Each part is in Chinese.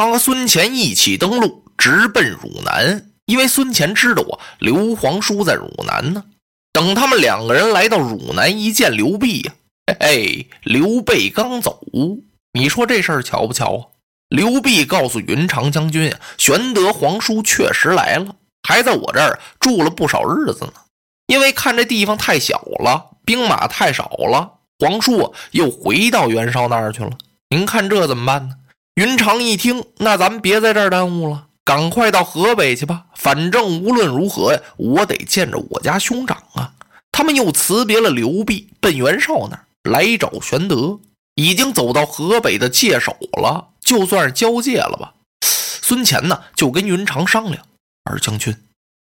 云长和孙乾一起登陆，直奔汝南。因为孙乾知道啊，刘皇叔在汝南呢。等他们两个人来到汝南，一见刘备呀，哎，刘备刚走。你说这事儿巧不巧啊？刘备告诉云长将军啊，玄德皇叔确实来了，还在我这儿住了不少日子呢。因为看这地方太小了，兵马太少了，皇叔又回到袁绍那儿去了。您看这怎么办呢？云长一听，那咱们别在这儿耽误了，赶快到河北去吧。反正无论如何呀，我得见着我家兄长啊。他们又辞别了刘备，奔袁绍那儿来找玄德。已经走到河北的界首了。就算是交界了吧，孙乾呢就跟云长商量：“二将军，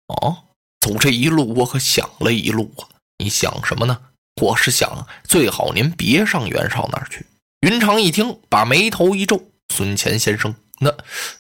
哦，走这一路我可想了一路啊。你想什么呢？我是想最好您别上袁绍那儿去。”云长一听，把眉头一皱：“孙乾先生，那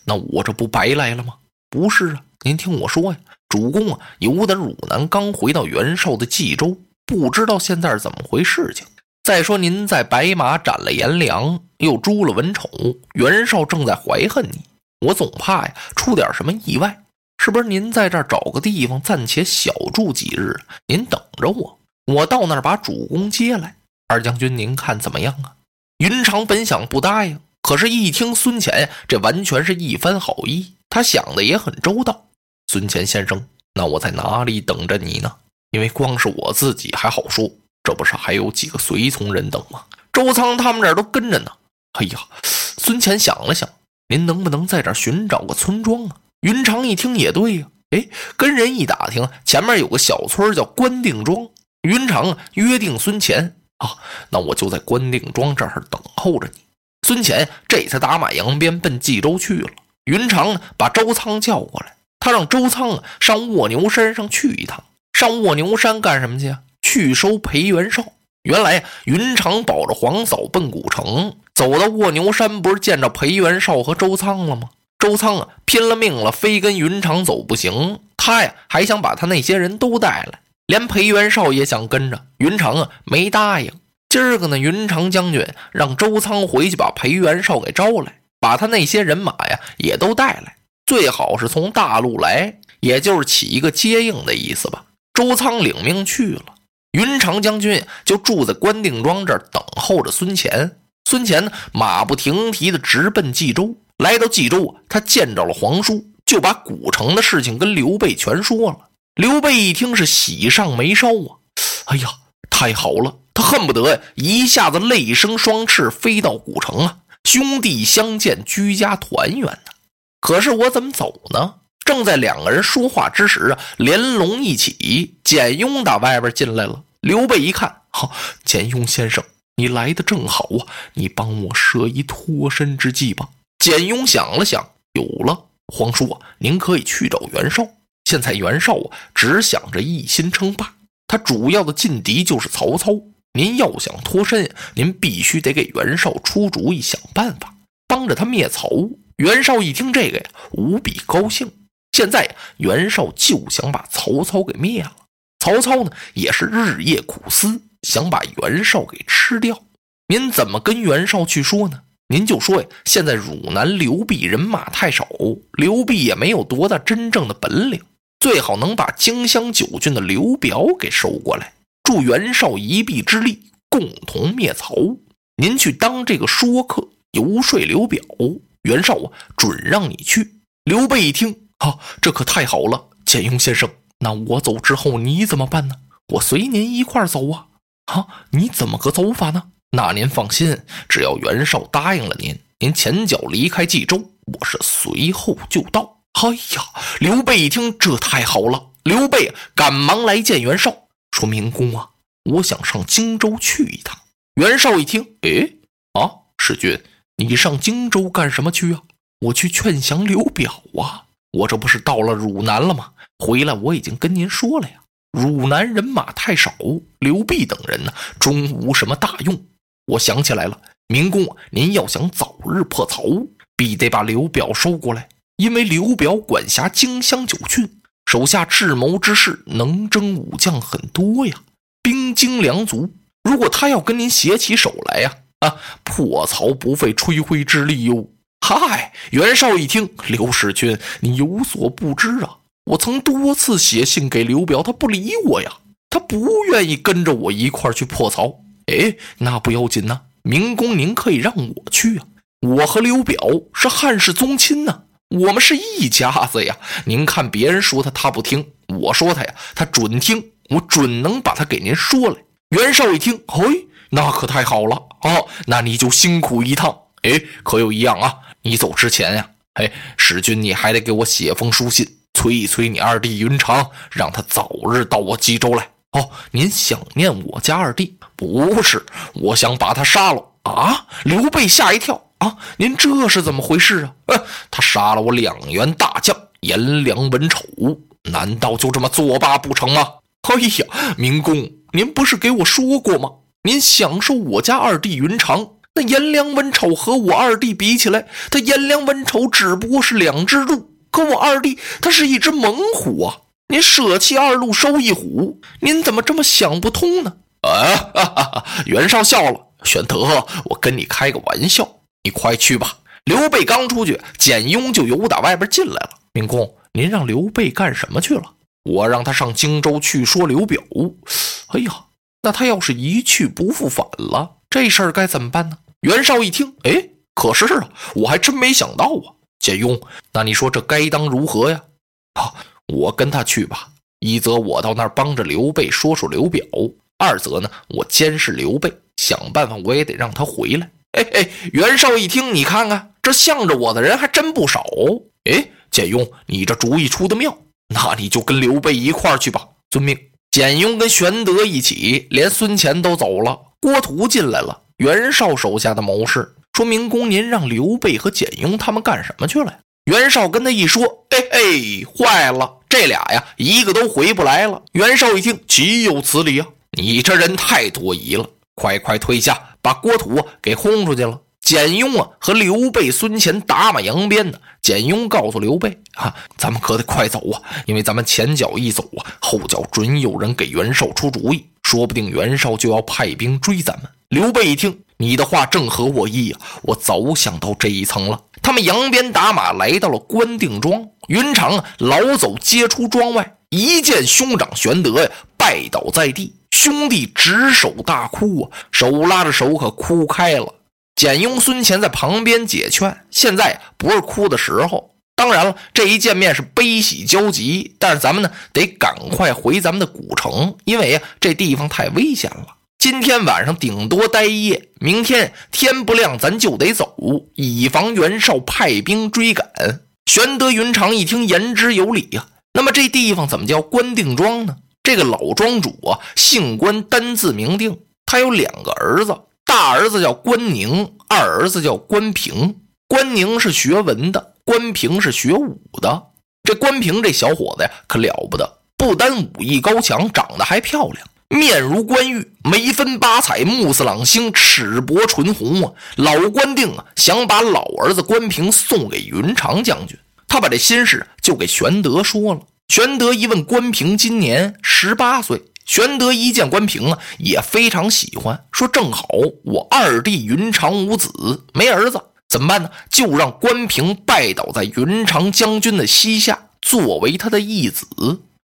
那我这不白来了吗？不是啊，您听我说呀，主公啊，由得汝南刚回到袁绍的冀州，不知道现在是怎么回事情。”再说，您在白马斩了颜良，又诛了文丑，袁绍正在怀恨你，我总怕呀出点什么意外。是不是您在这儿找个地方暂且小住几日？您等着我，我到那儿把主公接来。二将军，您看怎么样啊？云长本想不答应，可是一听孙乾，这完全是一番好意，他想的也很周到。孙乾先生，那我在哪里等着你呢？因为光是我自己还好说。这不是还有几个随从人等吗？周仓他们这儿都跟着呢。哎呀，孙乾想了想，您能不能在这儿寻找个村庄啊？云长一听也对呀，哎，跟人一打听，前面有个小村叫关定庄。云长，约定孙乾啊，那我就在关定庄这儿等候着你。孙乾这才打马扬鞭奔冀州去了。云长，把周仓叫过来，他让周仓啊上卧牛山上去一趟。上卧牛山干什么去啊？去收裴元绍。原来云长保着皇嫂奔古城，走到卧牛山，不是见着裴元绍和周仓了吗？周仓啊，拼了命了，非跟云长走不行。他呀，还想把他那些人都带来，连裴元绍也想跟着。云长啊，没答应。今儿个呢，云长将军让周仓回去把裴元绍给招来，把他那些人马呀也都带来，最好是从大路来，也就是起一个接应的意思吧。周仓领命去了。云长将军就住在关定庄这儿等候着孙乾。孙乾呢，马不停蹄的直奔冀州。来到冀州他见着了皇叔，就把古城的事情跟刘备全说了。刘备一听是喜上眉梢啊！哎呀，太好了！他恨不得一下子泪生双翅，飞到古城啊，兄弟相见，居家团圆呢。可是我怎么走呢？正在两个人说话之时啊，连龙一起，简雍打外边进来了。刘备一看，好，简雍先生，你来的正好啊，你帮我设一脱身之计吧。简雍想了想，有了，皇叔啊，您可以去找袁绍。现在袁绍啊，只想着一心称霸，他主要的劲敌就是曹操。您要想脱身，您必须得给袁绍出主意，想办法帮着他灭曹。袁绍一听这个呀，无比高兴。现在袁绍就想把曹操给灭了，曹操呢也是日夜苦思，想把袁绍给吃掉。您怎么跟袁绍去说呢？您就说呀，现在汝南刘备人马太少，刘备也没有多大真正的本领，最好能把荆襄九郡的刘表给收过来，助袁绍一臂之力，共同灭曹。您去当这个说客，游说刘表，袁绍啊准让你去。刘备一听。啊，这可太好了，简雍先生。那我走之后你怎么办呢？我随您一块走啊！啊，你怎么个走法呢？那您放心，只要袁绍答应了您，您前脚离开冀州，我是随后就到。哎呀，刘备一听，这太好了！刘备赶忙来见袁绍，说明公啊，我想上荆州去一趟。袁绍一听，哎，啊，使君，你上荆州干什么去啊？我去劝降刘表啊！我这不是到了汝南了吗？回来我已经跟您说了呀，汝南人马太少，刘备等人呢终无什么大用。我想起来了，明公，您要想早日破曹，必得把刘表收过来，因为刘表管辖荆襄九郡，手下智谋之士、能征武将很多呀，兵精粮足。如果他要跟您携起手来呀，啊，破曹不费吹灰之力哟。嗨，袁绍一听，刘使君，你有所不知啊，我曾多次写信给刘表，他不理我呀，他不愿意跟着我一块去破曹。哎，那不要紧呐，明公您可以让我去啊，我和刘表是汉室宗亲呐，我们是一家子呀。您看别人说他，他不听，我说他呀，他准听，我准能把他给您说来。袁绍一听，嘿，那可太好了啊，那你就辛苦一趟。哎，可有一样啊！你走之前呀，哎，使君你还得给我写封书信，催一催你二弟云长，让他早日到我冀州来。哦，您想念我家二弟？不是，我想把他杀了啊！刘备吓一跳您这是怎么回事啊？呃，他杀了我两员大将颜良、文丑，难道就这么作罢不成吗？哎呀，明公，您不是给我说过吗？您享受我家二弟云长。那颜良文丑和我二弟比起来，他颜良文丑只不过是两只鹿，可我二弟他是一只猛虎啊！您舍弃二鹿收一虎，您怎么这么想不通呢？啊！袁绍笑了，玄德，我跟你开个玩笑，你快去吧。刘备刚出去，简雍就由打外边进来了。明公，您让刘备干什么去了？我让他上荆州去说刘表。哎呀，那他要是一去不复返了，这事儿该怎么办呢？袁绍一听，哎，可是啊，我还真没想到啊。简雍，那你说这该当如何呀？啊，我跟他去吧。一则我到那儿帮着刘备说说刘表，二则呢，我监视刘备，想办法我也得让他回来。哎哎，袁绍一听，你看看这向着我的人还真不少。哎，简雍，你这主意出的妙，那你就跟刘备一块儿去吧。遵命。简雍跟玄德一起，连孙乾都走了，郭图进来了。袁绍手下的谋士说：“明公，您让刘备和简雍他们干什么去了？”袁绍跟他一说：“哎哎，坏了，这俩呀，一个都回不来了。”袁绍一听，岂有此理啊！你这人太多疑了，快快退下，把郭图给轰出去了。简雍啊，和刘备、孙乾打马扬鞭呢。简雍告诉刘备：“啊，咱们可得快走啊，因为咱们前脚一走啊，后脚准有人给袁绍出主意，说不定袁绍就要派兵追咱们。”刘备一听，你的话正合我意啊！我早想到这一层了。他们扬鞭打马来到了关定庄，云长老走接出庄外，一见兄长玄德呀，拜倒在地，兄弟执手大哭啊，手拉着手可哭开了。简雍、孙乾在旁边解劝，现在不是哭的时候。当然了，这一见面是悲喜交集，但是咱们呢得赶快回咱们的古城，因为呀这地方太危险了。今天晚上顶多待一夜，明天天不亮咱就得走，以防袁绍派兵追赶。玄德、云长一听言之有理呀。那么这地方怎么叫关定庄呢？这个老庄主啊，姓关，单字明定。他有两个儿子，大儿子叫关宁，二儿子叫关平。关宁是学文的，关平是学武的。这关平这小伙子呀，可了不得，不单武艺高强，长得还漂亮。面如冠玉，眉分八彩，目似朗星，齿薄唇红啊！老关定啊，想把老儿子关平送给云长将军，他把这心事就给玄德说了。玄德一问，关平今年十八岁。玄德一见关平啊，也非常喜欢，说正好我二弟云长无子，没儿子，怎么办呢？就让关平拜倒在云长将军的膝下，作为他的义子。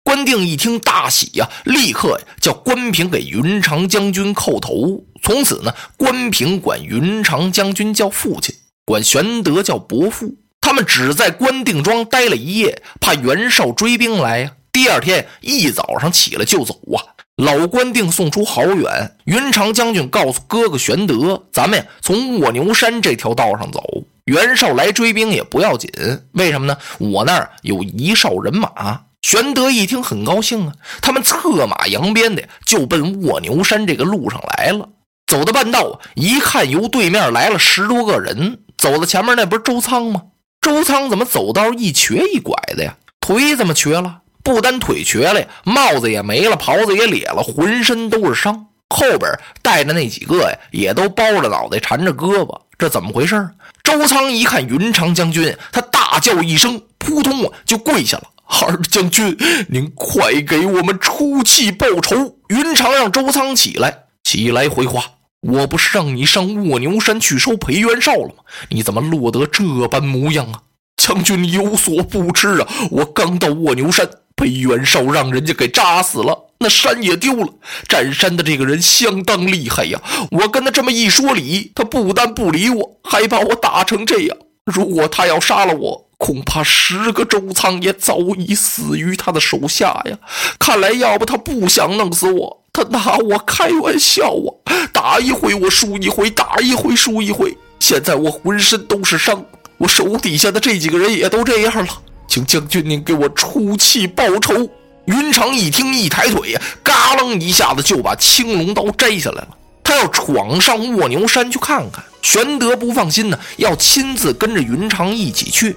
关定一听大喜呀，立刻呀叫关平给云长将军叩头。从此呢，关平管云长将军叫父亲，管玄德叫伯父。他们只在关定庄待了一夜，怕袁绍追兵来呀。第二天一早上起来就走啊。老关定送出好远，云长将军告诉哥哥玄德：“咱们呀从卧牛山这条道上走，袁绍来追兵也不要紧。为什么呢？我那儿有一哨人马。”玄德一听很高兴啊，他们策马扬鞭的就奔卧牛山这个路上来了。走到半道，一看由对面来了十多个人，走到前面那不是周仓吗？周仓怎么走道一瘸一拐的呀？腿怎么瘸了？不单腿瘸了呀，帽子也没了，袍子也裂了，浑身都是伤。后边带着那几个呀，也都包着脑袋，缠着胳膊，这怎么回事？周仓一看云长将军，他大叫一声，扑通啊就跪下了。二将军，您快给我们出气报仇！云长让周仓起来，起来回话。我不是让你上卧牛山去收裴元绍了吗？你怎么落得这般模样啊？将军，你有所不知啊！我刚到卧牛山，裴元绍让人家给扎死了，那山也丢了。占山的这个人相当厉害呀！我跟他这么一说理，他不但不理我，还把我打成这样。如果他要杀了我，恐怕十个周仓也早已死于他的手下呀！看来，要不他不想弄死我，他拿我开玩笑啊！打一回我输一回，打一回输一回。现在我浑身都是伤，我手底下的这几个人也都这样了，请将军您给我出气报仇。云长一听，一抬腿呀，嘎楞一下子就把青龙刀摘下来了。他要闯上卧牛山去看看。玄德不放心呢，要亲自跟着云长一起去。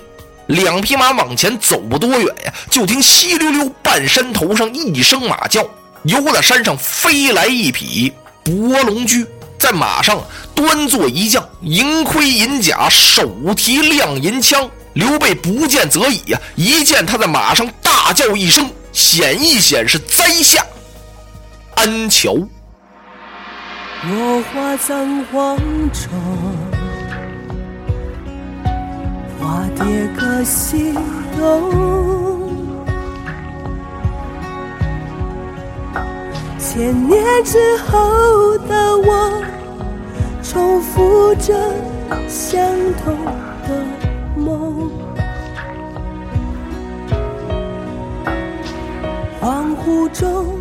两匹马往前走不多远呀，就听稀溜溜半山头上一声马叫，由了山上飞来一匹博龙驹，在马上端坐一将，银盔银甲，手提亮银枪。刘备不见则已呀，一见他在马上，大叫一声，显一显是栽下安桥。落花葬黄冢，花蝶各西东。千年之后的我，重复着相同的梦。恍惚中。